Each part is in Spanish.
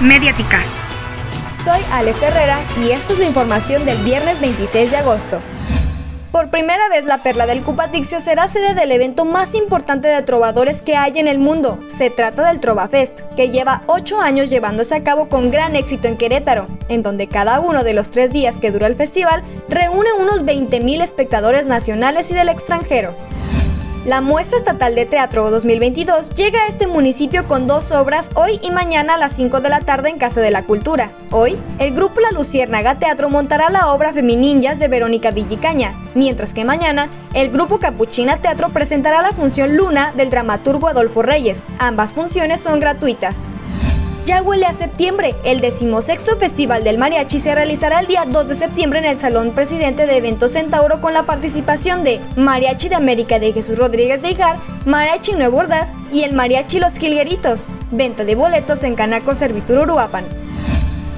Mediática. Soy Alex Herrera y esta es la información del viernes 26 de agosto. Por primera vez, la Perla del Cupatixio será sede del evento más importante de trovadores que hay en el mundo. Se trata del Trova Fest, que lleva 8 años llevándose a cabo con gran éxito en Querétaro, en donde cada uno de los tres días que dura el festival reúne unos 20.000 espectadores nacionales y del extranjero. La muestra estatal de teatro 2022 llega a este municipio con dos obras hoy y mañana a las 5 de la tarde en Casa de la Cultura. Hoy, el grupo La Luciérnaga Teatro montará la obra Femininjas de Verónica Villicaña, mientras que mañana, el grupo Capuchina Teatro presentará la función Luna del dramaturgo Adolfo Reyes. Ambas funciones son gratuitas. Ya huele a septiembre. El decimosexto Festival del Mariachi se realizará el día 2 de septiembre en el Salón Presidente de Eventos Centauro con la participación de Mariachi de América de Jesús Rodríguez de Ijar, Mariachi Nuevo Ordaz y el Mariachi Los Gilgueritos. Venta de boletos en Canaco Servitur Uruapan.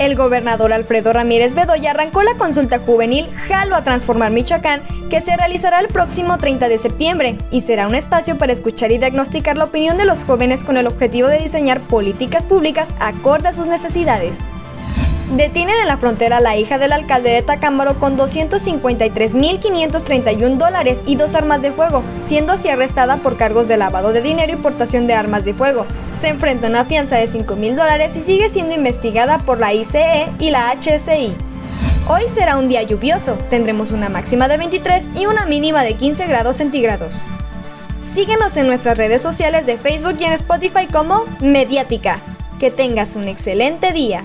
El gobernador Alfredo Ramírez Bedoya arrancó la consulta juvenil Jalo a Transformar Michoacán, que se realizará el próximo 30 de septiembre y será un espacio para escuchar y diagnosticar la opinión de los jóvenes con el objetivo de diseñar políticas públicas acorde a sus necesidades. Detienen en la frontera a la hija del alcalde de Tacámbaro con 253.531 dólares y dos armas de fuego, siendo así arrestada por cargos de lavado de dinero y portación de armas de fuego. Se enfrenta a una fianza de 5.000 dólares y sigue siendo investigada por la ICE y la HSI. Hoy será un día lluvioso, tendremos una máxima de 23 y una mínima de 15 grados centígrados. Síguenos en nuestras redes sociales de Facebook y en Spotify como Mediática. Que tengas un excelente día.